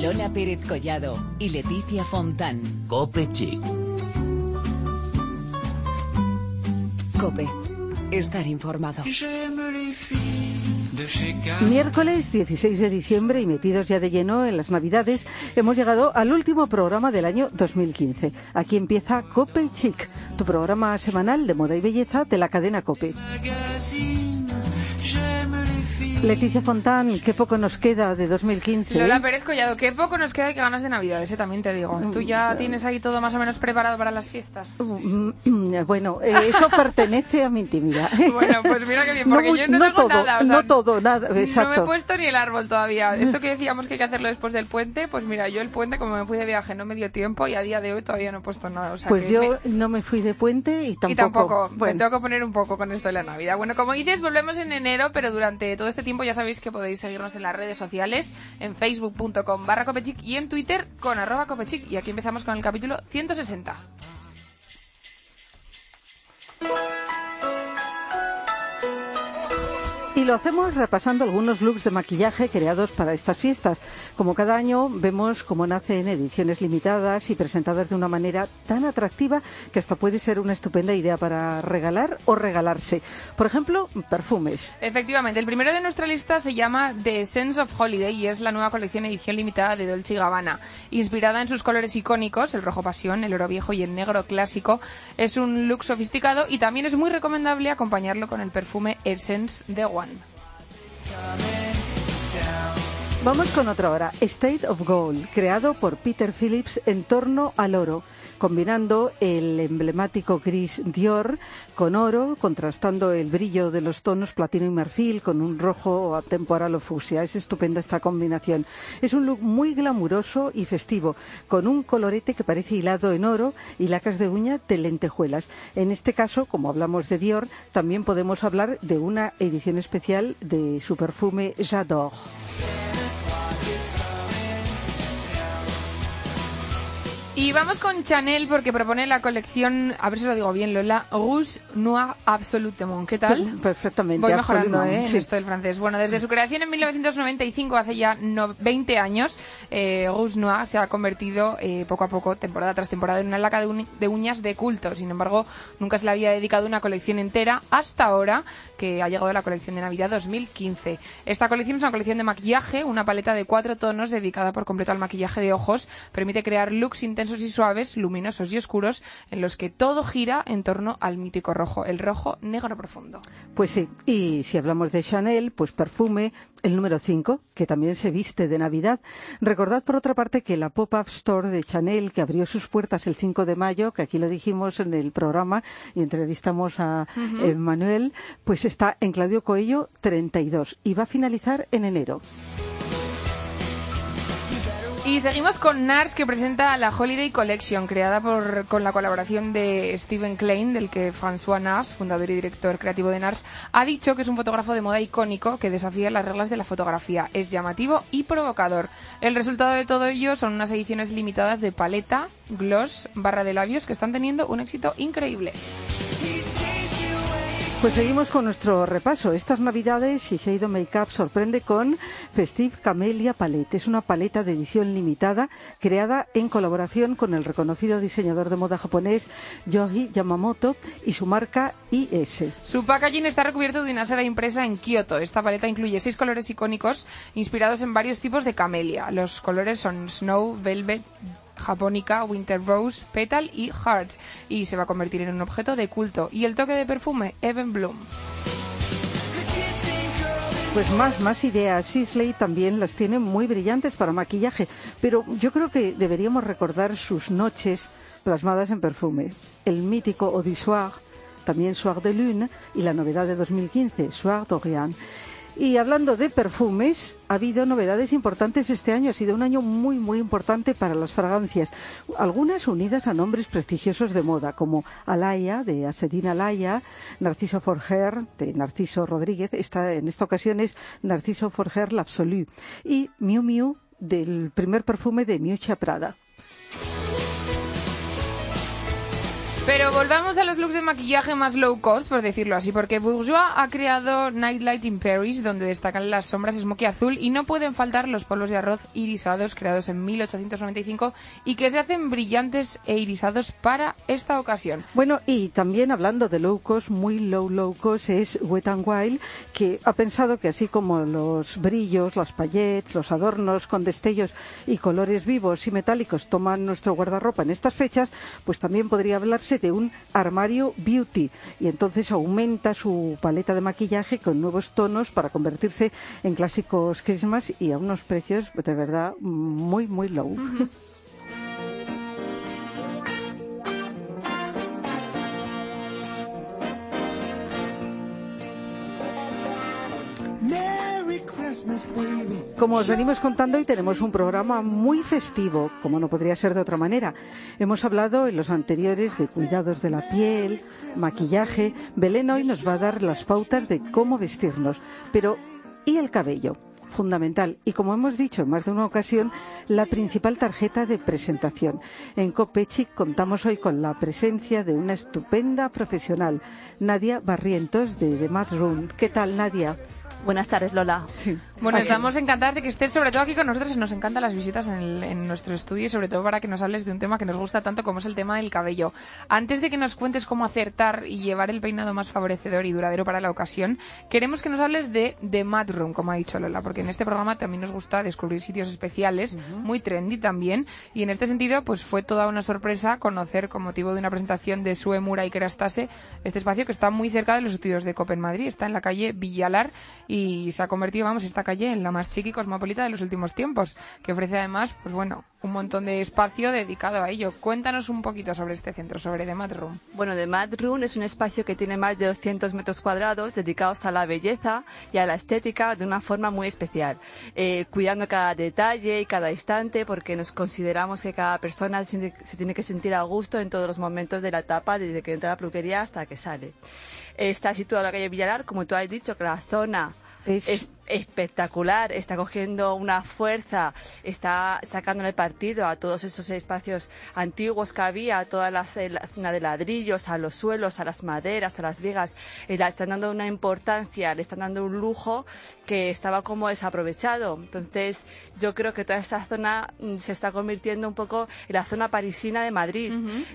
Lola Pérez Collado y Leticia Fontán. Cope Chic. Cope. Estar informado. Miércoles 16 de diciembre y metidos ya de lleno en las Navidades, hemos llegado al último programa del año 2015. Aquí empieza Cope Chic, tu programa semanal de moda y belleza de la cadena Cope. Leticia Fontán, qué poco nos queda de 2015. Lola ¿eh? Pérez Collado, qué poco nos queda y qué ganas de Navidad, ese también te digo. ¿Tú ya tienes ahí todo más o menos preparado para las fiestas? Mm, Bueno, eh, eso pertenece a mi intimidad. Bueno, pues mira qué bien, porque mu- yo no, tengo todo, nada. o sea, no todo, nada, No me he exacto. puesto ni el árbol todavía. Esto que decíamos que hay que hacerlo después del puente, pues mira, yo el puente, como me fui de viaje, no me dio tiempo y a día de hoy todavía no he puesto nada. O sea, Pues yo me- no me fui de puente y tampoco. Y tampoco, me bueno, tengo que poner un poco con esto de la Navidad. Bueno, como dices, volvemos en enero, pero durante todo este tiempo ya sabéis que podéis seguirnos en las redes sociales, en facebook.com barra copechic y en Twitter con arroba copechic. Y aquí empezamos con el capítulo 160. Y lo hacemos repasando algunos looks de maquillaje creados para estas fiestas. Como cada año vemos cómo nacen ediciones limitadas y presentadas de una manera tan atractiva que hasta puede ser una estupenda idea para regalar o regalarse. Por ejemplo, perfumes. Efectivamente, el primero de nuestra lista se llama The Sense of Holiday y es la nueva colección edición limitada de Dolce Gabbana. Inspirada en sus colores icónicos, el rojo pasión, el oro viejo y el negro clásico, es un look sofisticado y también es muy recomendable acompañarlo con el perfume Essence de One. Coming. Vamos con otra ahora. State of Gold, creado por Peter Phillips en torno al oro, combinando el emblemático gris Dior con oro, contrastando el brillo de los tonos platino y marfil con un rojo temporal o fucsia. Es estupenda esta combinación. Es un look muy glamuroso y festivo, con un colorete que parece hilado en oro y lacas de uña de lentejuelas. En este caso, como hablamos de Dior, también podemos hablar de una edición especial de su perfume J'adore. Y vamos con Chanel porque propone la colección, a ver si lo digo bien, Lola, Rouge Noir Absolutement. ¿Qué tal? Perfectamente. Voy mejorando ¿eh? en sí. esto del francés. Bueno, desde su creación en 1995, hace ya no- 20 años, eh, Rouge Noir se ha convertido eh, poco a poco, temporada tras temporada, en una laca de, de uñas de culto. Sin embargo, nunca se le había dedicado una colección entera hasta ahora que ha llegado la colección de Navidad 2015. Esta colección es una colección de maquillaje, una paleta de cuatro tonos dedicada por completo al maquillaje de ojos. Permite crear looks intensos y suaves, luminosos y oscuros, en los que todo gira en torno al mítico rojo, el rojo negro profundo. Pues sí, y si hablamos de Chanel, pues perfume, el número 5, que también se viste de Navidad. Recordad, por otra parte, que la pop-up store de Chanel, que abrió sus puertas el 5 de mayo, que aquí lo dijimos en el programa y entrevistamos a eh, Manuel, pues está en Claudio Coello 32 y va a finalizar en enero. Y seguimos con NARS que presenta la Holiday Collection creada por, con la colaboración de Steven Klein, del que François NARS, fundador y director creativo de NARS, ha dicho que es un fotógrafo de moda icónico que desafía las reglas de la fotografía. Es llamativo y provocador. El resultado de todo ello son unas ediciones limitadas de paleta, gloss, barra de labios que están teniendo un éxito increíble. Pues seguimos con nuestro repaso. Estas navidades Shiseido Makeup sorprende con Festive Camellia Palette. Es una paleta de edición limitada creada en colaboración con el reconocido diseñador de moda japonés Yoji Yamamoto y su marca IS. Su packaging está recubierto de una seda impresa en Kioto. Esta paleta incluye seis colores icónicos inspirados en varios tipos de camelia. Los colores son Snow, Velvet, Japónica, Winter Rose, Petal y Heart. Y se va a convertir en un objeto de culto. Y el toque de perfume, Even Bloom. Pues más, más ideas. Sisley también las tiene muy brillantes para maquillaje, pero yo creo que deberíamos recordar sus noches plasmadas en perfume. El mítico Eau Soir, también Soir de Lune y la novedad de 2015, Soir d'Orient. Y hablando de perfumes, ha habido novedades importantes este año. Ha sido un año muy, muy importante para las fragancias. Algunas unidas a nombres prestigiosos de moda, como Alaya, de Asedin Alaya, Narciso Forger, de Narciso Rodríguez. Esta, en esta ocasión es Narciso Forger L'Absolu. Y Miu Miu, del primer perfume de Miuccia Prada. Pero volvamos a los looks de maquillaje más low cost, por decirlo así, porque Bourjois ha creado Nightlight in Paris, donde destacan las sombras smoky azul y no pueden faltar los polvos de arroz irisados creados en 1895 y que se hacen brillantes e irisados para esta ocasión. Bueno, y también hablando de low cost, muy low low cost es Wet n Wild, que ha pensado que así como los brillos, las paillettes, los adornos con destellos y colores vivos y metálicos toman nuestro guardarropa en estas fechas, pues también podría hablarse de un armario beauty y entonces aumenta su paleta de maquillaje con nuevos tonos para convertirse en clásicos Christmas y a unos precios de verdad muy muy low. Como os venimos contando, hoy tenemos un programa muy festivo, como no podría ser de otra manera. Hemos hablado en los anteriores de cuidados de la piel, maquillaje. Belén hoy nos va a dar las pautas de cómo vestirnos. Pero, ¿y el cabello? fundamental y, como hemos dicho en más de una ocasión, la principal tarjeta de presentación. En Copechic contamos hoy con la presencia de una estupenda profesional, Nadia Barrientos de The Mad Room. ¿Qué tal, Nadia? Buenas tardes, Lola. Sí. Bueno, estamos encantadas de que estés sobre todo aquí con nosotros. Nos encantan las visitas en, el- en nuestro estudio y sobre todo para que nos hables de un tema que nos gusta tanto como es el tema del cabello. Antes de que nos cuentes cómo acertar y llevar el peinado más favorecedor y duradero para la ocasión, queremos que nos hables de The Mad Room, como ha dicho Lola, porque en este programa también nos gusta descubrir sitios especiales, muy trendy también, y en este sentido pues fue toda una sorpresa conocer con motivo de una presentación de Sue Mura y Kerastase este espacio que está muy cerca de los estudios de Copen Madrid, está en la calle Villalar y se ha convertido, vamos, esta calle en la más chica y cosmopolita de los últimos tiempos, que ofrece además, pues bueno, un montón de espacio dedicado a ello. Cuéntanos un poquito sobre este centro, sobre The Mad Room. Bueno, The Mad Room es un espacio que tiene más de 200 metros cuadrados dedicados a la belleza y a la estética de una forma muy especial, eh, cuidando cada detalle y cada instante porque nos consideramos que cada persona se se tiene que sentir a gusto en todos los momentos de la etapa, desde que entra a la peluquería hasta que sale. Está situado en la calle Villalar, como tú has dicho, que la zona Es- es espectacular, está cogiendo una fuerza, está sacándole partido a todos esos espacios antiguos que había, a toda la, la zona de ladrillos, a los suelos, a las maderas, a las vigas, eh, le están dando una importancia, le están dando un lujo que estaba como desaprovechado. Entonces, yo creo que toda esa zona mm, se está convirtiendo un poco en la zona parisina de Madrid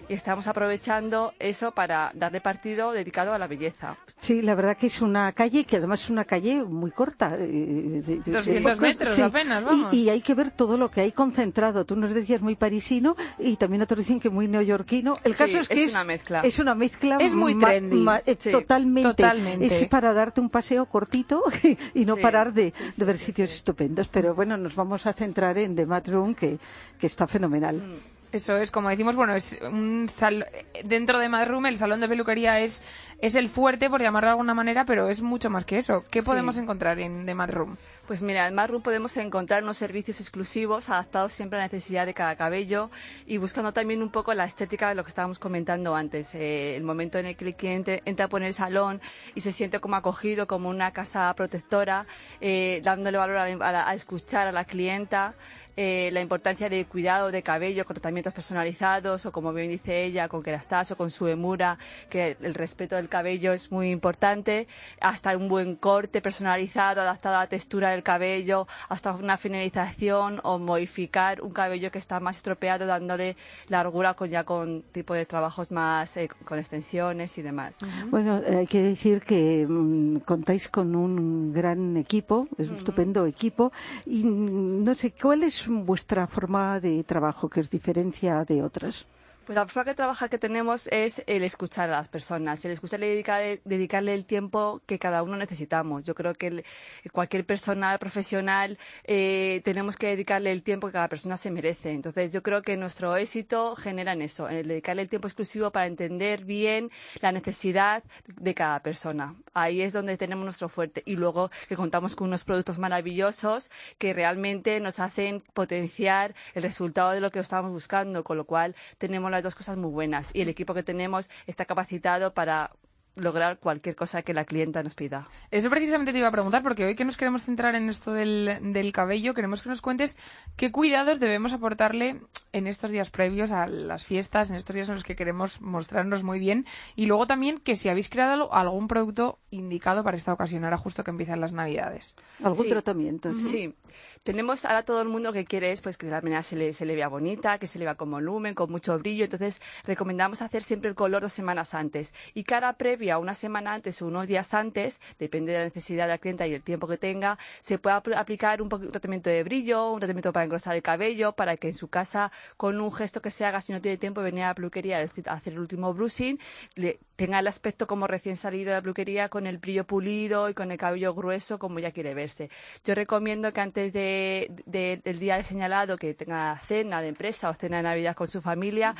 y estamos aprovechando eso para darle partido dedicado a la belleza. Sí, la verdad que es una calle que además es una calle muy corta. De- de- 200 metros apenas, Y- vamos. Y, hay que ver todo lo que hay concentrado. Tú nos decías muy parisino y también otros dicen que muy neoyorquino. El Sí, caso es que es una mezcla. Es una mezcla. Es muy trendy. ma- Sí, totalmente. totalmente. Es para darte un paseo cortito y no parar de, ver sitios estupendo. Pero bueno, nos vamos a centrar en The Mad Room, que, que está fenomenal. Mm. Eso es, como decimos, bueno, es un sal- dentro de Mad Room el salón de peluquería es, es el fuerte, por llamarlo de alguna manera, pero es mucho más que eso. ¿Qué Sí. podemos encontrar en The Mad Room? Pues mira, en Marroom podemos encontrar unos servicios exclusivos adaptados siempre a la necesidad de cada cabello y buscando también un poco la estética de lo que estábamos comentando antes. eh, el momento en el que el cliente entra por el salón y se siente como acogido, como una casa protectora, eh, dándole valor a, a escuchar a la clienta. Eh, la importancia del cuidado de cabello con tratamientos personalizados o como bien dice ella con Kerastase o con su emura que el respeto del cabello es muy importante hasta un buen corte personalizado adaptado a la textura del cabello hasta una finalización o modificar un cabello que está más estropeado dándole largura con ya con tipo de trabajos más eh, con extensiones y demás. Bueno, hay que decir que mm, contáis con un gran equipo, es un estupendo equipo, y mm, no sé, ¿cuál es vuestra forma de trabajo que os diferencia de otras? Pues la forma de trabajar que tenemos es el escuchar a las personas, el escucharle y dedicar- dedicarle el tiempo que cada uno necesitamos. Yo creo que cualquier persona profesional eh, tenemos que dedicarle el tiempo que cada persona se merece. Entonces yo creo que nuestro éxito genera en eso, en el dedicarle el tiempo exclusivo para entender bien la necesidad de cada persona. Ahí es donde tenemos nuestro fuerte. Y luego que contamos con unos productos maravillosos que realmente nos hacen potenciar el resultado de lo que estábamos buscando, con lo cual tenemos las dos cosas muy buenas. Y el equipo que tenemos está capacitado para lograr cualquier cosa que la clienta nos pida. Eso precisamente te iba a preguntar, porque hoy que nos queremos centrar en esto del, del cabello, queremos que nos cuentes qué cuidados debemos aportarle en estos días previos a las fiestas, en estos días en los que queremos mostrarnos muy bien, y luego también que si habéis creado algún producto indicado para esta ocasión, ahora justo que empiezan las Navidades. ¿Algún Sí. tratamiento? sí? Sí, tenemos ahora todo el mundo lo que quiere es pues que la melena se le, se le vea bonita, que se le vea con volumen, con mucho brillo. Entonces recomendamos hacer siempre el color dos semanas antes. Y cara previa, una semana antes o unos días antes, depende de la necesidad de la clienta y el tiempo que tenga, se puede apl- aplicar un, un tratamiento de brillo, un tratamiento para engrosar el cabello, para que en su casa, con un gesto que se haga, si no tiene tiempo de venir a la peluquería a hacer el último brushing, le, tenga el aspecto como recién salido de la peluquería, con el brillo pulido y con el cabello grueso como ya quiere verse. Yo recomiendo que antes de, de- del día señalado, que tenga cena de empresa o cena de Navidad con su familia,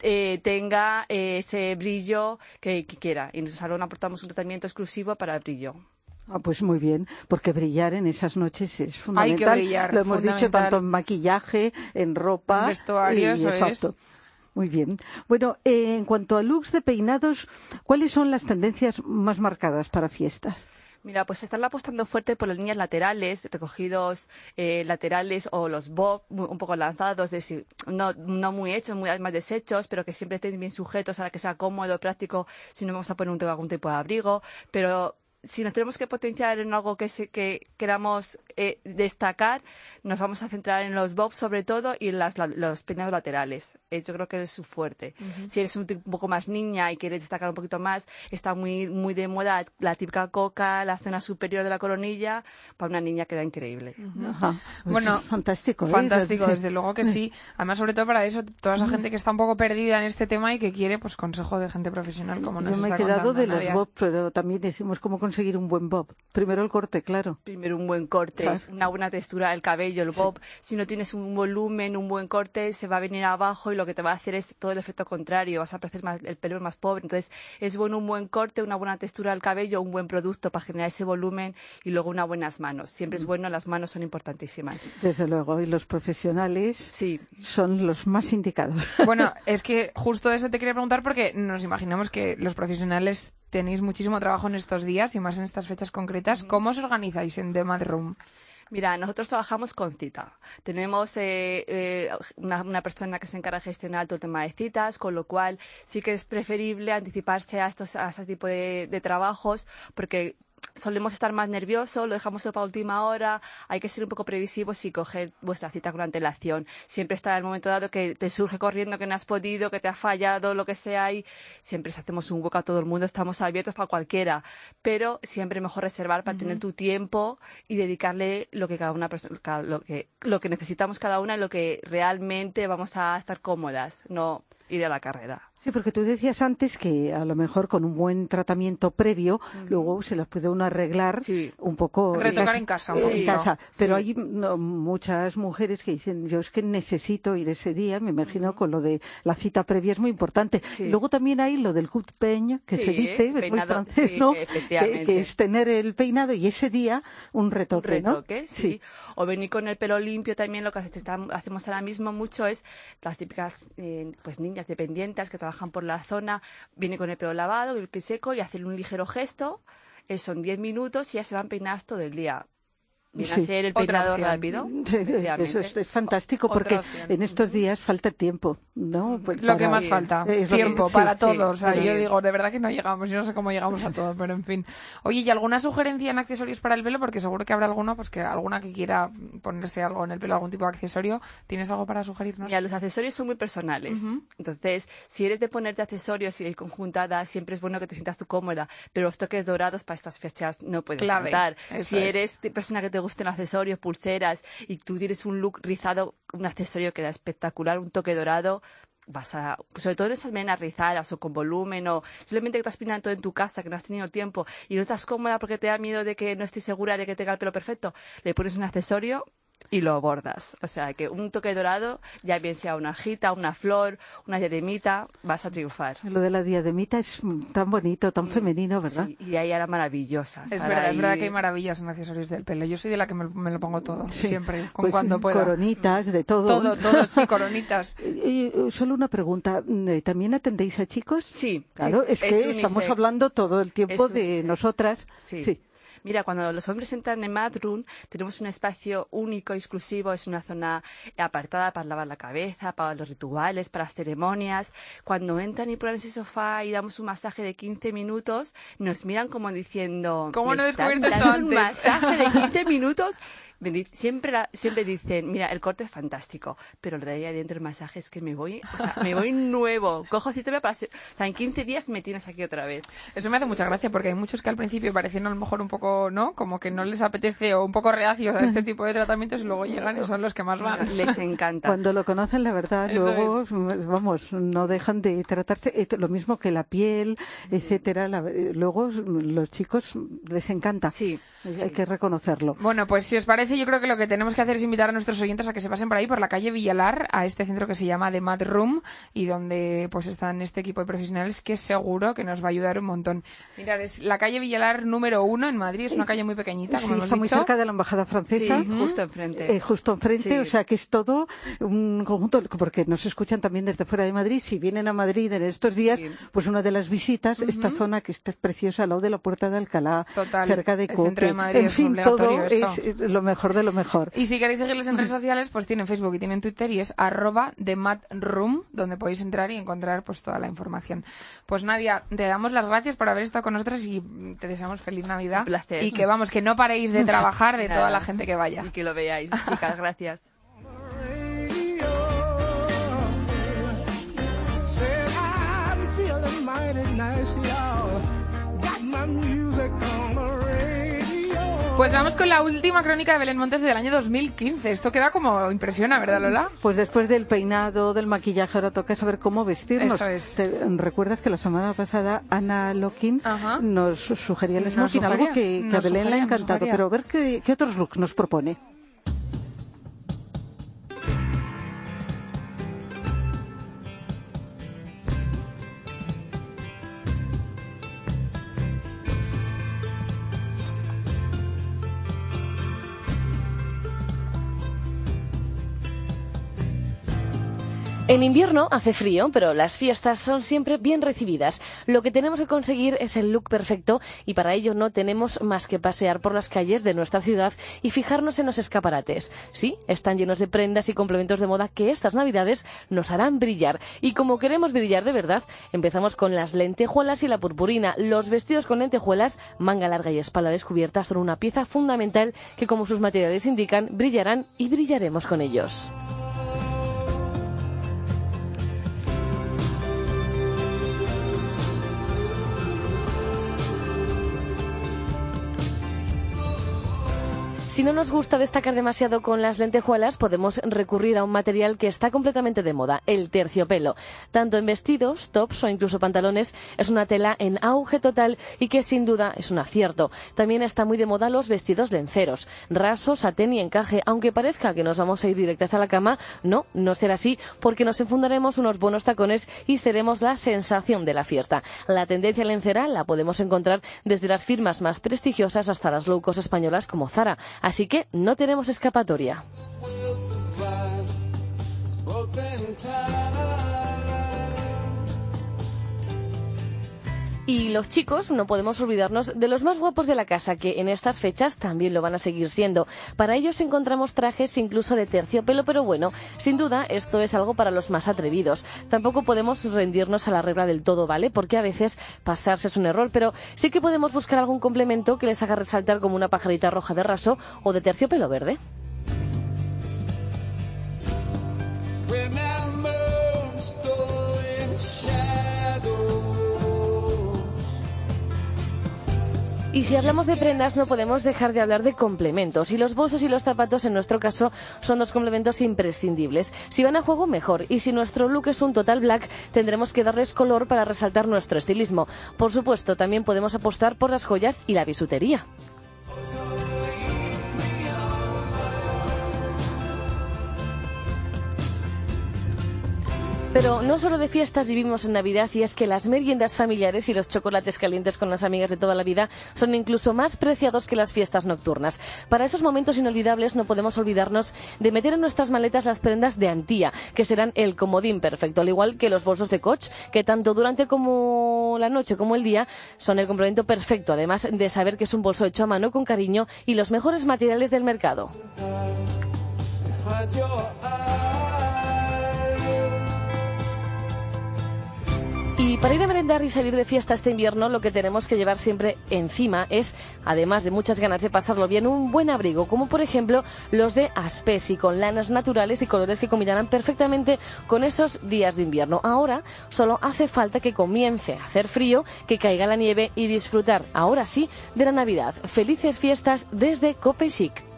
eh, tenga eh, ese brillo que, que quiera. Y en nuestro salón aportamos un tratamiento exclusivo para el brillo. Ah, pues muy bien, porque brillar en esas noches es fundamental. brillar, Lo hemos dicho tanto en maquillaje, en ropa. En vestuario, y- es. exacto. Muy bien. Bueno, eh, en cuanto a looks de peinados, ¿cuáles son las tendencias más marcadas para fiestas? Mira, pues están apostando fuerte por las líneas laterales, recogidos eh, laterales o los bob un poco lanzados, de si- no, no muy hechos, muy más deshechos, pero que siempre estén bien sujetos para que sea cómodo, práctico, si no vamos a poner un, algún tipo de abrigo. Pero si nos tenemos que potenciar en algo que, se- que queramos eh, destacar, nos vamos a centrar en los bobs sobre todo y en las, la- los peinados laterales. Eh, yo creo que es su fuerte. Si eres un, poco más niña y quieres destacar un poquito más, está muy, muy de moda la típica coca, la zona superior de la coronilla, para una niña queda increíble. Ajá. Pues Bueno, fantástico. ¿eh? Fantástico, Sí. desde luego que sí. Además, sobre todo para eso, toda esa gente que está un poco perdida en este tema y que quiere pues consejo de gente profesional como nos Yo me he quedado de los Nadia. bob, pero también decimos cómo conseguir un buen bob. Primero el corte, claro. Primero un buen corte, Claro. una buena textura del cabello, el bob. Si no tienes un volumen, un buen corte, se va a venir abajo y lo que te va a hacer es todo el efecto contrario. Vas a parecer más, el pelo más pobre. Entonces, es bueno un buen corte, una buena textura del cabello, un buen producto para generar ese volumen y luego unas buenas manos. Siempre es bueno, las manos son importantísimas. Desde luego. Y los profesionales Sí. son los más indicados. Bueno, es que justo eso te quería preguntar porque nos imaginamos que los profesionales tenéis muchísimo trabajo en estos días y más en estas fechas concretas. ¿Cómo os organizáis en The Mad Room? Mira, nosotros trabajamos con cita. Tenemos eh, eh, una, una persona que se encarga de gestionar todo el tema de citas, con lo cual sí que es preferible anticiparse a estos a este tipo de, de trabajos porque solemos estar más nerviosos, lo dejamos todo para última hora, hay que ser un poco previsivos y coger vuestra cita con antelación. Siempre está el momento dado que te surge corriendo que no has podido, que te ha fallado, lo que sea, y siempre hacemos un hueco a todo el mundo, estamos abiertos para cualquiera, pero siempre mejor reservar para tener tu tiempo y dedicarle lo que cada una persona, cada- lo que, lo que necesitamos cada una y lo que realmente vamos a estar cómodas, no ir a la carrera. Sí, porque tú decías antes que a lo mejor con un buen tratamiento previo, luego se las puede uno arreglar Sí. un poco Retocar en casa un eh, en casa. Pero Sí. hay no, muchas mujeres que dicen, yo es que necesito ir ese día, me imagino con lo de la cita previa es muy importante. Sí. Luego también hay lo del coup de peigne, que se dice, es muy francés, ¿no? Que, es tener el peinado y ese día un un retoque, ¿no? retoque, sí. O venir con el pelo limpio también, lo que hacemos ahora mismo mucho es las típicas eh, pues niñas dependientes que trabajan por la zona, vienen con el pelo lavado, el seco y hacen un ligero gesto, son 10 minutos y ya se van peinadas todo el día. Viene Sí. a ser el opción. rápido. Eso es, es fantástico porque en estos días falta tiempo, ¿no? Pues Lo que para- más Sí. falta, Es que- tiempo sí, para sí, todos. O sea, sí. yo digo, de verdad que no llegamos. Yo no sé cómo llegamos a todo, pero en fin. Oye, ¿y alguna sugerencia en accesorios para el pelo? Porque seguro que habrá alguno, pues que alguna que quiera ponerse algo en el pelo, algún tipo de accesorio. ¿Tienes algo para sugerirnos? Mira, los accesorios son muy personales. Entonces, si eres de ponerte accesorios y ir conjuntada, siempre es bueno que te sientas tú cómoda. Pero los toques dorados para estas fechas no pueden faltar. Si es. eres de persona que te gusten accesorios, pulseras, y tú tienes un look rizado, un accesorio que da espectacular, un toque dorado, vas a, sobre todo en esas melenas rizadas o con volumen o simplemente que te has todo en tu casa, que no has tenido tiempo y no estás cómoda porque te da miedo de que no estés segura de que tenga el pelo perfecto, le pones un accesorio y lo bordas. O sea que un toque dorado, ya bien sea una hojita, una flor, una diademita, vas a triunfar. Lo de la diademita es tan bonito, tan femenino, ¿verdad? Sí, y ahí era maravillosa. Es verdad, es verdad que hay maravillas en accesorios del pelo. Yo soy de la que me, me lo pongo todo, siempre, con pues, cuando pueda. Coronitas, de todo. Todo, todo, sí, coronitas. y, solo una pregunta, ¿también atendéis a chicos? Sí. Claro, es que estamos hablando todo el tiempo de nosotras. sí. Mira, cuando los hombres entran en Madroom, tenemos un espacio único, exclusivo, es una zona apartada para lavar la cabeza, para los rituales, para las ceremonias. Cuando entran y ponen ese sofá y damos un masaje de 15 minutos, nos miran como diciendo... ¿Cómo no descubierto antes? un masaje de 15 minutos siempre, siempre dicen, mira, el corte es fantástico, pero lo de ahí adentro el masaje es que me voy, o sea, me voy nuevo. Cojo cita para, o sea, en 15 días me tienes aquí otra vez. Eso me hace mucha gracia porque hay muchos que al principio parecen a lo mejor un poco, ¿no? Como que no les apetece o un poco reacios a este tipo de tratamientos y luego llegan y son los que más van. Les encanta. Cuando lo conocen, la verdad, luego, vamos, no dejan de tratarse, eh, lo mismo que la piel, etcétera. luego los chicos les encanta. Sí. Hay que reconocerlo. Bueno, pues si os parece, yo creo que lo que tenemos que hacer es invitar a nuestros oyentes a que se pasen por ahí, por la calle Villalar, a este centro que se llama The Mad Room y donde pues están este equipo de profesionales que seguro que nos va a ayudar un montón. Mirad, es la calle Villalar número uno en Madrid, es una calle muy pequeñita, como sí, está muy cerca de la embajada francesa. Sí, justo enfrente. Eh, justo enfrente, o sea que es todo un conjunto, porque nos escuchan también desde fuera de Madrid. Si vienen a Madrid en estos días, pues una de las visitas, esta zona que está preciosa al lado de la Puerta de Alcalá, cerca de Cope en fin, todo es lo mejor de lo mejor. Y si queréis seguirles en redes sociales, pues tienen Facebook y tienen Twitter y es arroba de Room, donde podéis entrar y encontrar pues toda la información. Pues Nadia, te damos las gracias por haber estado con nosotros y te deseamos feliz Navidad. Un placer. Y que vamos, que no paréis de trabajar de toda la gente que vaya. Y que lo veáis, chicas, gracias. Pues vamos con la última crónica de Belén Montes del año 2015. Esto queda como impresiona, ¿verdad, Lola? Pues después del peinado, del maquillaje, ahora toca saber cómo vestirnos. Eso es. ¿Recuerdas que la semana pasada Ana Lokin nos sugería el smoking, algo que, a Belén le ha encantado? Pero a ver qué, qué otros looks nos propone. En invierno hace frío, pero las fiestas son siempre bien recibidas. Lo que tenemos que conseguir es el look perfecto y para ello no tenemos más que pasear por las calles de nuestra ciudad y fijarnos en los escaparates. Sí, están llenos de prendas y complementos de moda que estas navidades nos harán brillar. Y como queremos brillar de verdad, empezamos con las lentejuelas y la purpurina. Los vestidos con lentejuelas, manga larga y espalda descubierta son una pieza fundamental que, como sus materiales indican, brillarán y brillaremos con ellos. Si no nos gusta destacar demasiado con las lentejuelas, podemos recurrir a un material que está completamente de moda, el terciopelo. Tanto en vestidos, tops o incluso pantalones, es una tela en auge total y que sin duda es un acierto. También está muy de moda los vestidos lenceros, rasos, satén y encaje. Aunque parezca que nos vamos a ir directas a la cama, no, no será así, porque nos enfundaremos unos buenos tacones y seremos la sensación de la fiesta. La tendencia lencera la podemos encontrar desde las firmas más prestigiosas hasta las low españolas como Zara. Así que no tenemos escapatoria. Y los chicos no podemos olvidarnos de los más guapos de la casa, que en estas fechas también lo van a seguir siendo. Para ellos encontramos trajes incluso de terciopelo, pero bueno, sin duda esto es algo para los más atrevidos. Tampoco podemos rendirnos a la regla del todo, ¿vale? Porque a veces pasarse es un error, pero sí que podemos buscar algún complemento que les haga resaltar como una pajarita roja de raso o de terciopelo verde. Y si hablamos de prendas no podemos dejar de hablar de complementos. Y los bolsos y los zapatos en nuestro caso son dos complementos imprescindibles. Si van a juego, mejor. Y si nuestro look es un total black, tendremos que darles color para resaltar nuestro estilismo. Por supuesto, también podemos apostar por las joyas y la bisutería. Pero no solo de fiestas vivimos en Navidad y es que las meriendas familiares y los chocolates calientes con las amigas de toda la vida son incluso más preciados que las fiestas nocturnas. Para esos momentos inolvidables no podemos olvidarnos de meter en nuestras maletas las prendas de Antía, que serán el comodín perfecto, al igual que los bolsos de Coach, que tanto durante como la noche como el día son el complemento perfecto, además de saber que es un bolso hecho a mano con cariño y los mejores materiales del mercado. Y para ir a merendar y salir de fiesta este invierno, lo que tenemos que llevar siempre encima es, además de muchas ganas de pasarlo bien, un buen abrigo, como por ejemplo los de Aspesi, con lanas naturales y colores que combinarán perfectamente con esos días de invierno. Ahora solo hace falta que comience a hacer frío, que caiga la nieve y disfrutar, ahora sí, de la Navidad. Felices fiestas desde Cope Chic.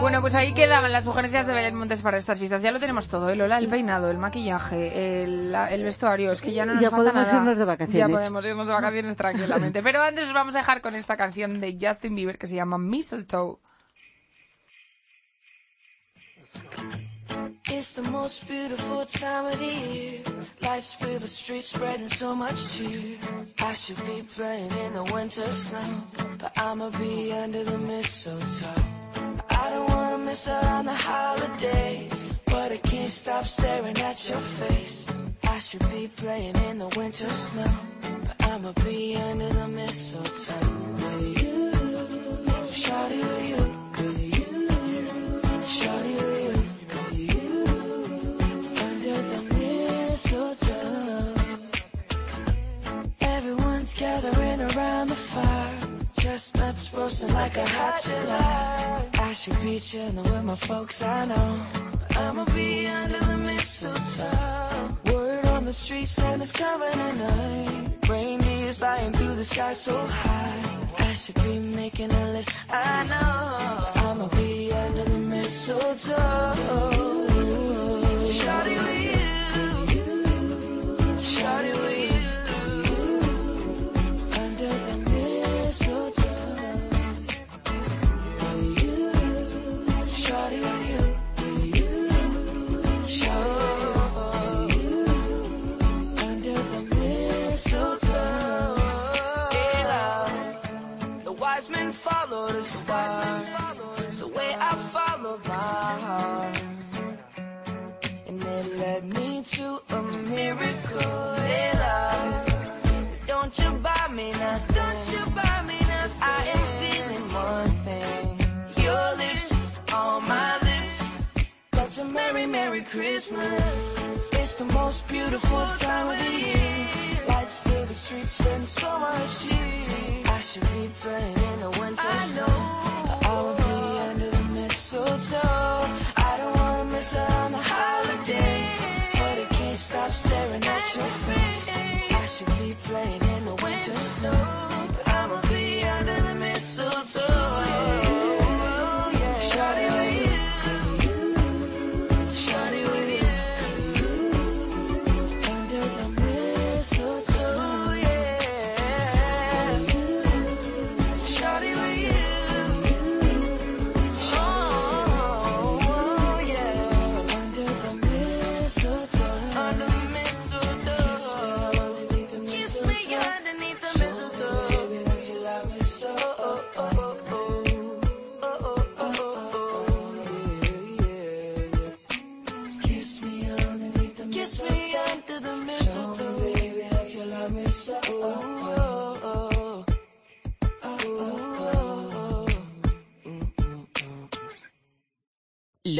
Bueno, pues ahí quedaban las sugerencias de Belén Montes para estas fiestas. Ya lo tenemos todo, el Lola, el peinado, el maquillaje, el, el vestuario. Es que ya no nos Ya falta podemos nada. irnos de vacaciones. Ya podemos irnos de vacaciones tranquilamente. Pero antes os vamos a dejar con esta canción de Justin Bieber que se llama Mistletoe. It's the most beautiful time of the year. Lights fill the streets, spreading so much cheer. I should be playing in the winter snow, but I'ma be under the mistletoe. I don't wanna miss out on the holiday, but I can't stop staring at your face. I should be playing in the winter snow, but I'ma be under the mistletoe with you. Shawty with you, with you. Shawty with you, under the mistletoe. Everyone's gathering around the fire. Chestnuts roasting like a hot July. Should be chilling with my folks, I know. I'ma be under the mistletoe. Word on the street, Santa's coming tonight. Reindeer's flying through the sky so high. I should be making a list, I know. I'ma be under the mistletoe. Shawty with you. Shawty with you. Merry, merry Christmas. It's the most beautiful time of the year. Lights fill the streets, spend so much cheer. I should be playing in the winter I know. But I'll be under the mistletoe. I don't wanna miss out on the stop staring at your face. I should be playing in the winter snow. But I'ma be under the mistletoe.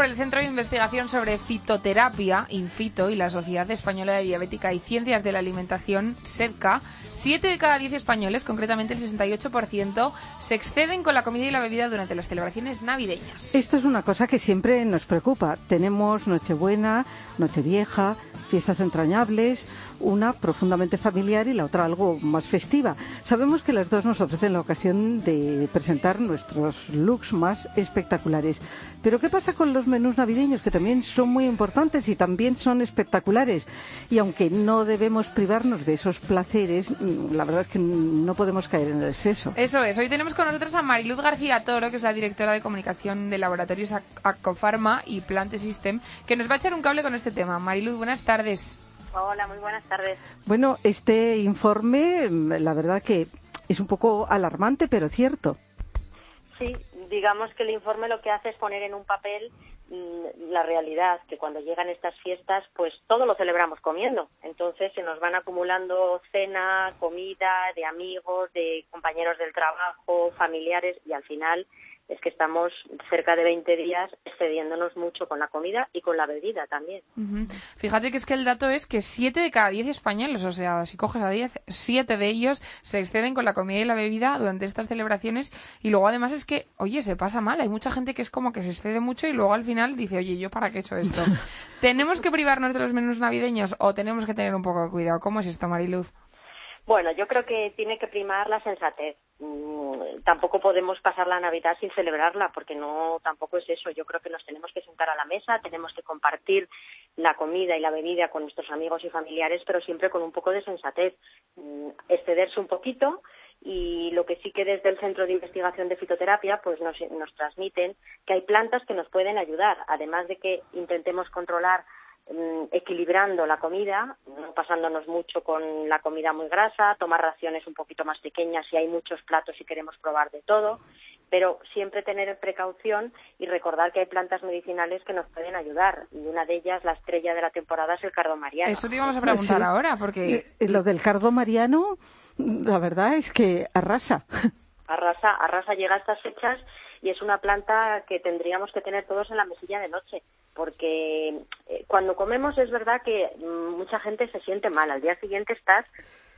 Por el Centro de Investigación sobre Fitoterapia, Infito, y la Sociedad Española de Diabética y Ciencias de la Alimentación, SEDCA, 7 de cada 10 españoles, concretamente el 68%, se exceden con la comida y la bebida durante las celebraciones navideñas. Esto es una cosa que siempre nos preocupa. Tenemos Nochebuena, Nochevieja, fiestas entrañables, una profundamente familiar y la otra algo más festiva. Sabemos que las dos nos ofrecen la ocasión de presentar nuestros looks más espectaculares. Pero ¿qué pasa con los menús navideños que también son muy importantes y también son espectaculares? Y aunque no debemos privarnos de esos placeres, mm, la verdad es que no podemos caer en el exceso. Eso es. Hoy tenemos con nosotros a Mariluz García Toro, que es la directora de comunicación de Laboratorios Ac- Acofarma y Plante System, que nos va a echar un cable con este tema. Mariluz, buenas tardes. Hola, muy buenas tardes. Bueno, este informe, mm, la verdad que es un poco alarmante, pero cierto. Sí, digamos que el informe lo que hace es poner en un papel la realidad, que cuando llegan estas fiestas, pues todo lo celebramos comiendo. Entonces se nos van acumulando cena, comida, de amigos, de compañeros del trabajo, familiares, y al final es que estamos cerca de 20 días excediéndonos mucho con la comida y con la bebida también. Fíjate que es que el dato es que 7 de cada 10 españoles, o sea, si coges a 10, 7 de ellos se exceden con la comida y la bebida durante estas celebraciones. Y luego además es que, oye, se pasa mal. Hay mucha gente que es como que se excede mucho y luego al final dice, oye, ¿yo para qué he hecho esto? ¿Tenemos que privarnos de los menús navideños o tenemos que tener un poco de cuidado? ¿Cómo es esto, Mariluz? Bueno, yo creo que tiene que primar la sensatez. Mm, tampoco podemos pasar la Navidad sin celebrarla, porque no tampoco es eso. Yo creo que nos tenemos que sentar a la mesa, tenemos que compartir la comida y la bebida con nuestros amigos y familiares, pero siempre con un poco de sensatez. Mm, excederse un poquito y lo que sí que desde el Centro de Investigación de Fitoterapia pues nos, nos transmiten que hay plantas que nos pueden ayudar, además de que intentemos controlar mm, equilibrando la comida, no pasándonos mucho con la comida muy grasa, tomar raciones un poquito más pequeñas si hay muchos platos y queremos probar de todo, pero siempre tener precaución y recordar que hay plantas medicinales que nos pueden ayudar y una de ellas, la estrella de la temporada, es el cardo mariano. Eso te íbamos a preguntar Sí. ahora, porque... Lo del cardo mariano, la verdad es que arrasa. Arrasa, arrasa llega a estas fechas y es una planta que tendríamos que tener todos en la mesilla de noche, porque eh, cuando comemos es verdad que mm, mucha gente se siente mal. Al día siguiente estás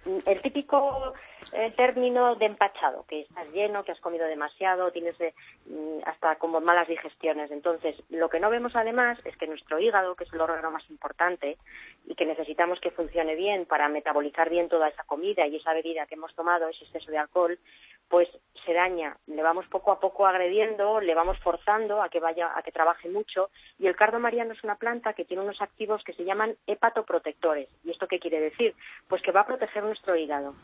mm, el típico eh, término de empachado, que estás lleno, que has comido demasiado, tienes eh, mm, hasta como malas digestiones. Entonces, lo que no vemos además es que nuestro hígado, que es el órgano más importante y que necesitamos que funcione bien para metabolizar bien toda esa comida y esa bebida que hemos tomado, ese exceso de alcohol, pues se daña. Le vamos poco a poco agrediendo, le vamos forzando a que vaya, a que trabaje mucho. Y el cardo mariano es una planta que tiene unos activos que se llaman hepatoprotectores. ¿Y esto qué quiere decir? Pues que va a proteger nuestro hígado.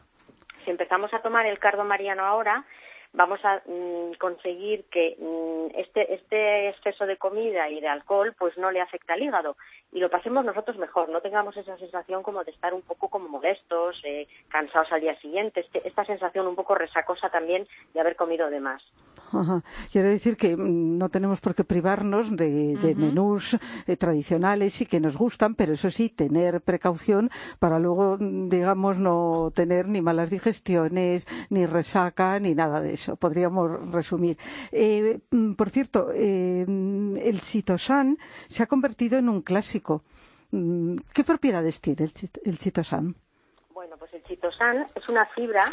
Si empezamos a tomar el cardo mariano ahora, vamos a mm, conseguir que mm, este, este exceso de comida y de alcohol pues no le afecta al hígado y lo pasemos nosotros mejor, no tengamos esa sensación como de estar un poco como molestos, eh, cansados al día siguiente, este- esta sensación un poco resacosa también de haber comido de más. Ajá. Quiero decir que mm, no tenemos por qué privarnos de, de menús eh, tradicionales y que nos gustan, pero eso sí, tener precaución para luego, mm, digamos, no tener ni malas digestiones, ni resaca, ni nada de eso. Podríamos resumir. Eh, mm, por cierto, eh, el citosan se ha convertido en un clásico. ¿Qué propiedades tiene el, chit- el citosan? Pues el chitosan es una fibra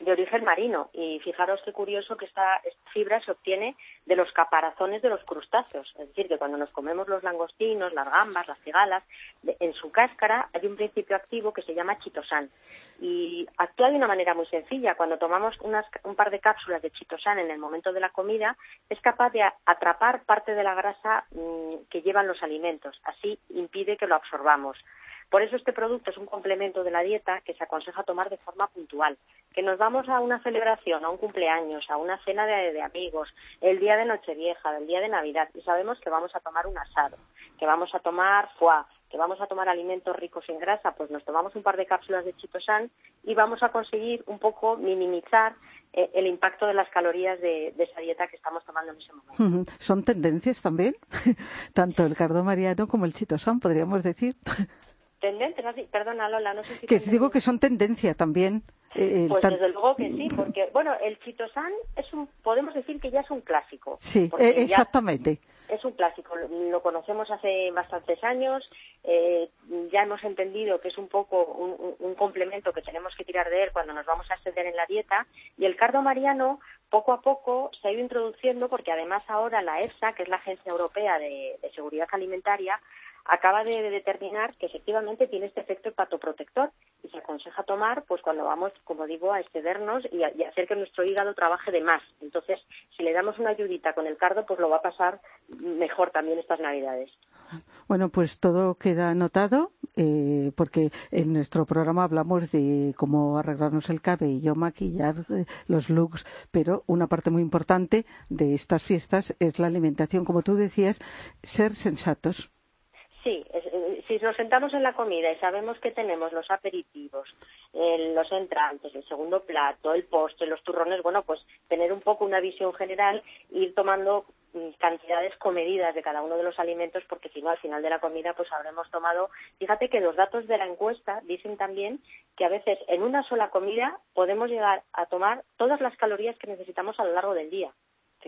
de origen marino y fijaros qué curioso que esta, fibra se obtiene de los caparazones de los crustáceos. Es decir, que cuando nos comemos los langostinos, las gambas, las cigalas, en su cáscara hay un principio activo que se llama chitosan y actúa de una manera muy sencilla. Cuando tomamos unas- un par de cápsulas de chitosan en el momento de la comida, es capaz de atrapar parte de la grasa mm, que llevan los alimentos. Así impide que lo absorbamos. Por eso este producto es un complemento de la dieta que se aconseja tomar de forma puntual. Que nos vamos a una celebración, a un cumpleaños, a una cena de, amigos, el día de Nochevieja, el día de Navidad, y sabemos que vamos a tomar un asado, que vamos a tomar foie, que vamos a tomar alimentos ricos en grasa, pues nos tomamos un par de cápsulas de chitosan y vamos a conseguir un poco minimizar eh, el impacto de las calorías de, de esa dieta que estamos tomando en ese momento. Son tendencias también, tanto el cardo mariano como el chitosan, podríamos decir. Tendente, ¿no has di- perdona Lola, no sé si Que digo que son tendencia también. Eh, Pues tan- desde luego que sí, porque, bueno, el chitosan es un, podemos decir que ya es un clásico. Sí, eh, exactamente. Es un clásico, lo, lo conocemos hace bastantes años, eh, ya hemos entendido que es un poco un, un- un complemento que tenemos que tirar de él cuando nos vamos a exceder en la dieta y el cardo mariano poco a poco se ha ido introduciendo porque además ahora la EFSA, que es la Agencia Europea de, de Seguridad Alimentaria, acaba de, de determinar que efectivamente tiene este efecto hepatoprotector y se aconseja tomar pues cuando vamos, como digo, a excedernos y, a- hacer que nuestro hígado trabaje de más. Entonces, si le damos una ayudita con el cardo, pues lo va a pasar mejor también estas Navidades. Bueno, pues todo queda anotado eh, porque en nuestro programa hablamos de cómo arreglarnos el cabello, maquillar eh, los looks, pero una parte muy importante de estas fiestas es la alimentación. Como tú decías, ser sensatos. Sí, eh, si nos sentamos en la comida y sabemos que tenemos los aperitivos, los entrantes, el segundo plato, el postre, los turrones, bueno, pues tener un poco una visión general, ir tomando mm, cantidades comedidas de cada uno de los alimentos, porque si no, al final de la comida, pues habremos tomado. Fíjate que los datos de la encuesta dicen también que a veces en una sola comida podemos llegar a tomar todas las calorías que necesitamos a lo largo del día.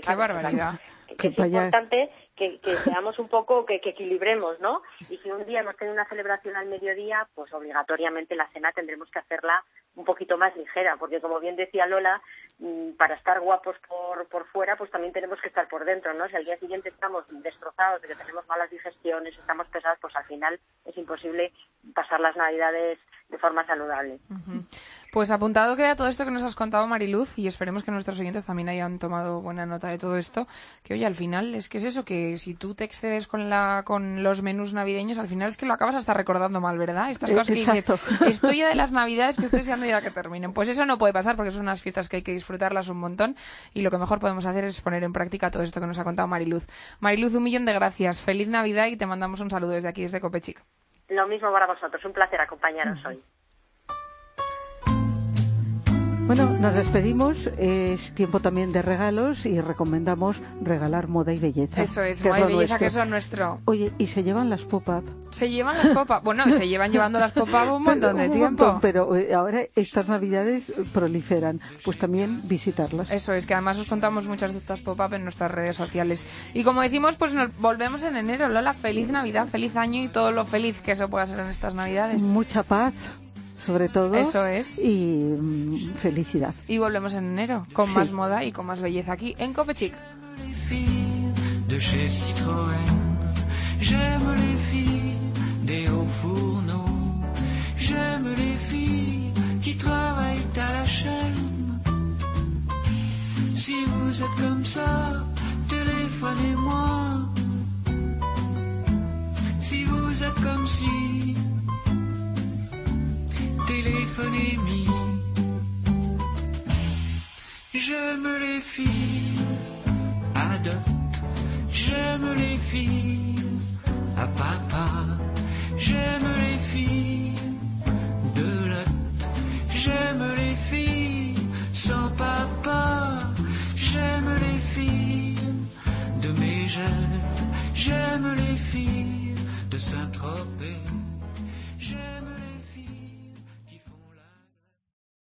Qué barbaridad. que, Que es importante que, que seamos un poco, que, que equilibremos, ¿no? Y si un día hemos tenido una celebración al mediodía, pues obligatoriamente la cena tendremos que hacerla un poquito más ligera, porque como bien decía Lola, mm, para estar guapos por, por fuera, pues también tenemos que estar por dentro, ¿no? Si al día siguiente estamos destrozados, de que tenemos malas digestiones, estamos pesados, pues al final es imposible pasar las navidades de forma saludable. Pues apuntado queda todo esto que nos has contado, Mariluz, y esperemos que nuestros oyentes también hayan tomado buena nota de todo esto. Que oye, al final es que es eso, que si tú te excedes con la con los menús navideños, al final es que lo acabas hasta recordando mal, ¿verdad? Estas cosas que dices, estoy ya de las navidades que estoy deseando ya que terminen. Pues eso no puede pasar porque son unas fiestas que hay que disfrutarlas un montón y lo que mejor podemos hacer es poner en práctica todo esto que nos ha contado Mariluz. Mariluz, un millón de gracias. Feliz Navidad y te mandamos un saludo desde aquí, desde Copechic. Lo mismo para vosotros, un placer acompañaros hoy. Bueno, nos despedimos. Es tiempo también de regalos y recomendamos regalar moda y belleza. Eso es, moda y belleza, que nuestro. es nuestro. Oye, y se llevan las pop-up. Se llevan las popas. Bueno, se llevan llevando las popas un montón de Un tiempo. montón, pero eh, ahora estas navidades proliferan. Pues también visitarlas. Eso es, que además os contamos muchas de estas pop-up en nuestras redes sociales. Y como decimos, pues nos volvemos en enero. Lola, feliz Navidad, feliz año y todo lo feliz que eso pueda ser en estas Navidades. Mucha paz, sobre todo. Eso es. Y mm, felicidad. Y volvemos en enero con Sí. más moda y con más belleza aquí en Copechic. filles de chez Citroën. J'aime les filles des hauts fourneaux. J'aime les filles qui travaillent à la chaîne. Si vous êtes comme ça, téléphonez-moi. Si vous êtes comme si, J'aime les filles à dot. J'aime les filles à papa. J'aime les filles de lot. J'aime les filles sans papa. J'aime les filles de mes J'aime les filles de Saint-Tropez.